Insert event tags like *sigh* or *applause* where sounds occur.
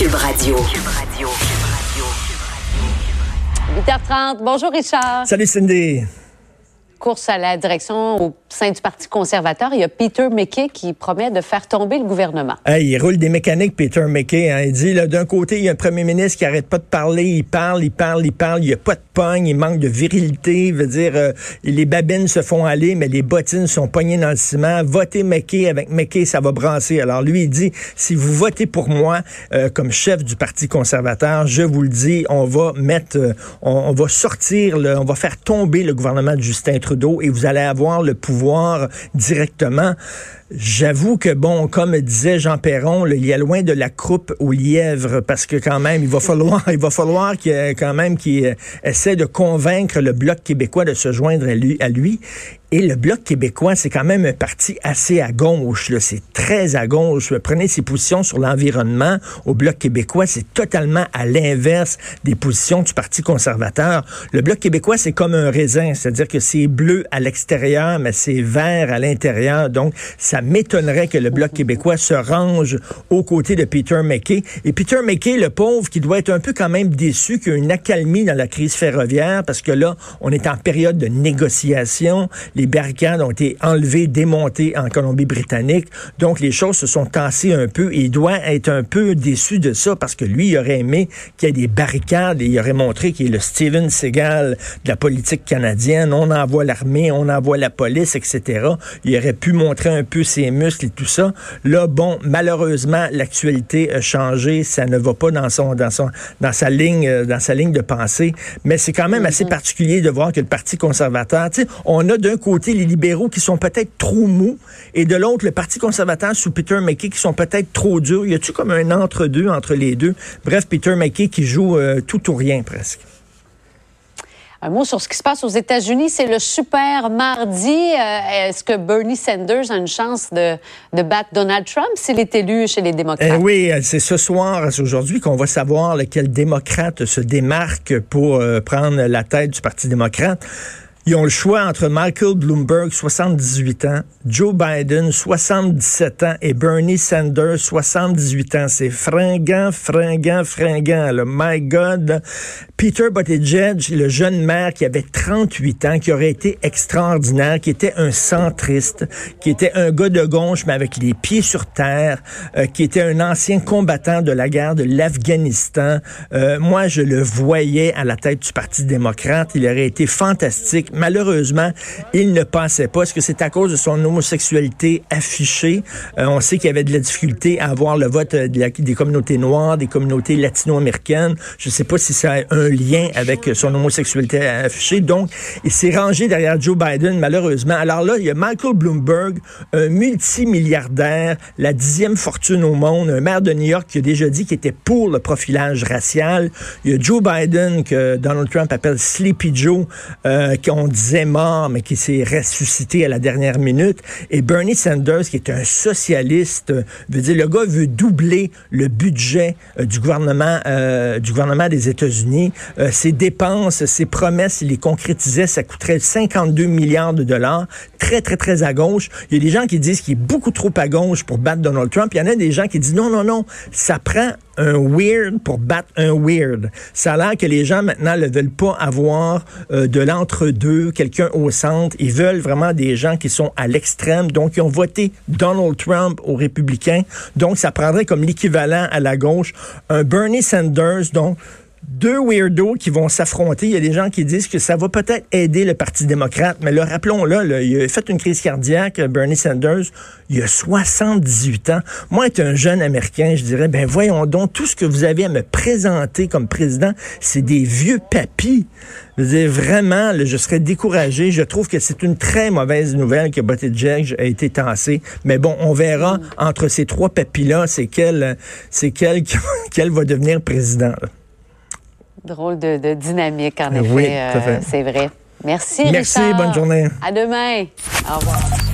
Cube Radio. 8h30. Bonjour Richard. Salut Cindy. Course à la direction au sein du Parti conservateur, il y a Peter McKay qui promet de faire tomber le gouvernement. il roule des mécaniques, Peter McKay. Hein. Il dit, d'un côté, il y a un premier ministre qui arrête pas de parler, il parle, il parle, il parle, il n'y a pas de pogne, il manque de virilité, il veut dire, euh, les babines se font aller, mais les bottines sont pognées dans le ciment. Votez McKay, avec McKay, ça va brasser. Alors lui, il dit, si vous votez pour moi euh, comme chef du Parti conservateur, je vous le dis, on va mettre, euh, on, va sortir, on va faire tomber le gouvernement de Justin Trudeau et vous allez avoir le pouvoir directement. J'avoue que, bon, comme disait Jean Perron, il y a loin de la croupe au lièvre, parce que quand même, il va falloir, *laughs* il va falloir qu'il, quand même qu'il essaie de convaincre le Bloc québécois de se joindre. À lui. Et le Bloc québécois, c'est quand même un parti assez à gauche. C'est très à gauche. Prenez ses positions sur l'environnement au Bloc québécois, c'est totalement à l'inverse des positions du Parti conservateur. Le Bloc québécois, c'est comme un raisin, c'est-à-dire que c'est bleu à l'extérieur, mais c'est vert à l'intérieur. Donc, ça m'étonnerait que le Bloc québécois se range aux côtés de Peter McKay. Et Peter McKay, le pauvre, qui doit être un peu quand même déçu qu'il y a une accalmie dans la crise ferroviaire, parce que là, on est en période de négociation les barricades ont été enlevées, démontées en Colombie-Britannique. Donc, les choses se sont tassées un peu et il doit être un peu déçu de ça parce que lui, il aurait aimé qu'il y ait des barricades et il aurait montré qu'il est le Steven Seagal de la politique canadienne. On envoie l'armée, on envoie la police, etc. Il aurait pu montrer un peu ses muscles et tout ça. Là, bon, malheureusement, l'actualité a changé. Ça ne va pas dans son, dans son, dans sa ligne, euh, dans sa ligne de pensée. Mais c'est quand même assez mm-hmm. particulier de voir que le Parti conservateur, tu sais, on a d'un coup côté les libéraux qui sont peut-être trop mous et de l'autre le Parti conservateur sous Peter McKay qui sont peut-être trop durs. Y a-tu comme un entre-deux entre les deux? Bref, Peter McKay qui joue euh, tout ou rien presque. Un mot sur ce qui se passe aux États-Unis, c'est le super mardi. Euh, est-ce que Bernie Sanders a une chance de, battre Donald Trump s'il est élu chez les démocrates? Eh oui, euh, c'est ce soir, c'est aujourd'hui qu'on va savoir lequel démocrate se démarque pour prendre la tête du Parti démocrate. Ils ont le choix entre Michael Bloomberg, 78 ans, Joe Biden, 77 ans, et Bernie Sanders, 78 ans. C'est fringant, fringant, fringant. Le My God. Peter Buttigieg, le jeune maire qui avait 38 ans, qui aurait été extraordinaire, qui était un centriste, qui était un gars de gauche, mais avec les pieds sur terre, euh, qui était un ancien combattant de la guerre de l'Afghanistan. Euh, moi, je le voyais à la tête du Parti démocrate. Il aurait été fantastique malheureusement, il ne passait pas. Est-ce que c'est à cause de son homosexualité affichée? Euh, on sait qu'il y avait de la difficulté à avoir le vote euh, des communautés noires, des communautés latino-américaines. Je ne sais pas si ça a un lien avec son homosexualité affichée. Donc, il s'est rangé derrière Joe Biden, malheureusement. Alors là, il y a Michael Bloomberg, un multimilliardaire, la dixième fortune au monde, un maire de New York qui a déjà dit qu'il était pour le profilage racial. Il y a Joe Biden, que Donald Trump appelle Sleepy Joe, euh, qui disait mort, mais qui s'est ressuscité à la dernière minute. Et Bernie Sanders, qui est un socialiste, veut dire, le gars veut doubler le budget euh, du gouvernement, euh, du gouvernement des États-Unis. Euh, ses dépenses, ses promesses, il les concrétisait, ça coûterait 52 milliards de dollars. Très, très, très à gauche. Il y a des gens qui disent qu'il est beaucoup trop à gauche pour battre Donald Trump. Il y en a des gens qui disent non, non, non, ça prend un weird pour battre un weird. Ça a l'air que les gens maintenant ne veulent pas avoir de l'entre-deux quelqu'un au centre. Ils veulent vraiment des gens qui sont à l'extrême. Donc, ils ont voté Donald Trump aux républicains. Donc, ça prendrait comme l'équivalent à la gauche un Bernie Sanders, donc deux weirdos qui vont s'affronter. Il y a des gens qui disent que ça va peut-être aider le Parti démocrate, mais là, rappelons-le, il a fait une crise cardiaque, Bernie Sanders, il a 78 ans. Moi, être un jeune Américain, je dirais, ben voyons donc, tout ce que vous avez à me présenter comme président, c'est des vieux papis. Je veux dire, vraiment, je serais découragé. Je trouve que c'est une très mauvaise nouvelle que Buttigieg a été tassé. Mais bon, on verra entre ces trois papis-là, c'est quel, c'est quel, *laughs* quel va devenir président. Drôle de, dynamique, en oui, effet. Euh, c'est vrai. Merci, Merci, bonne journée. À demain. Au revoir.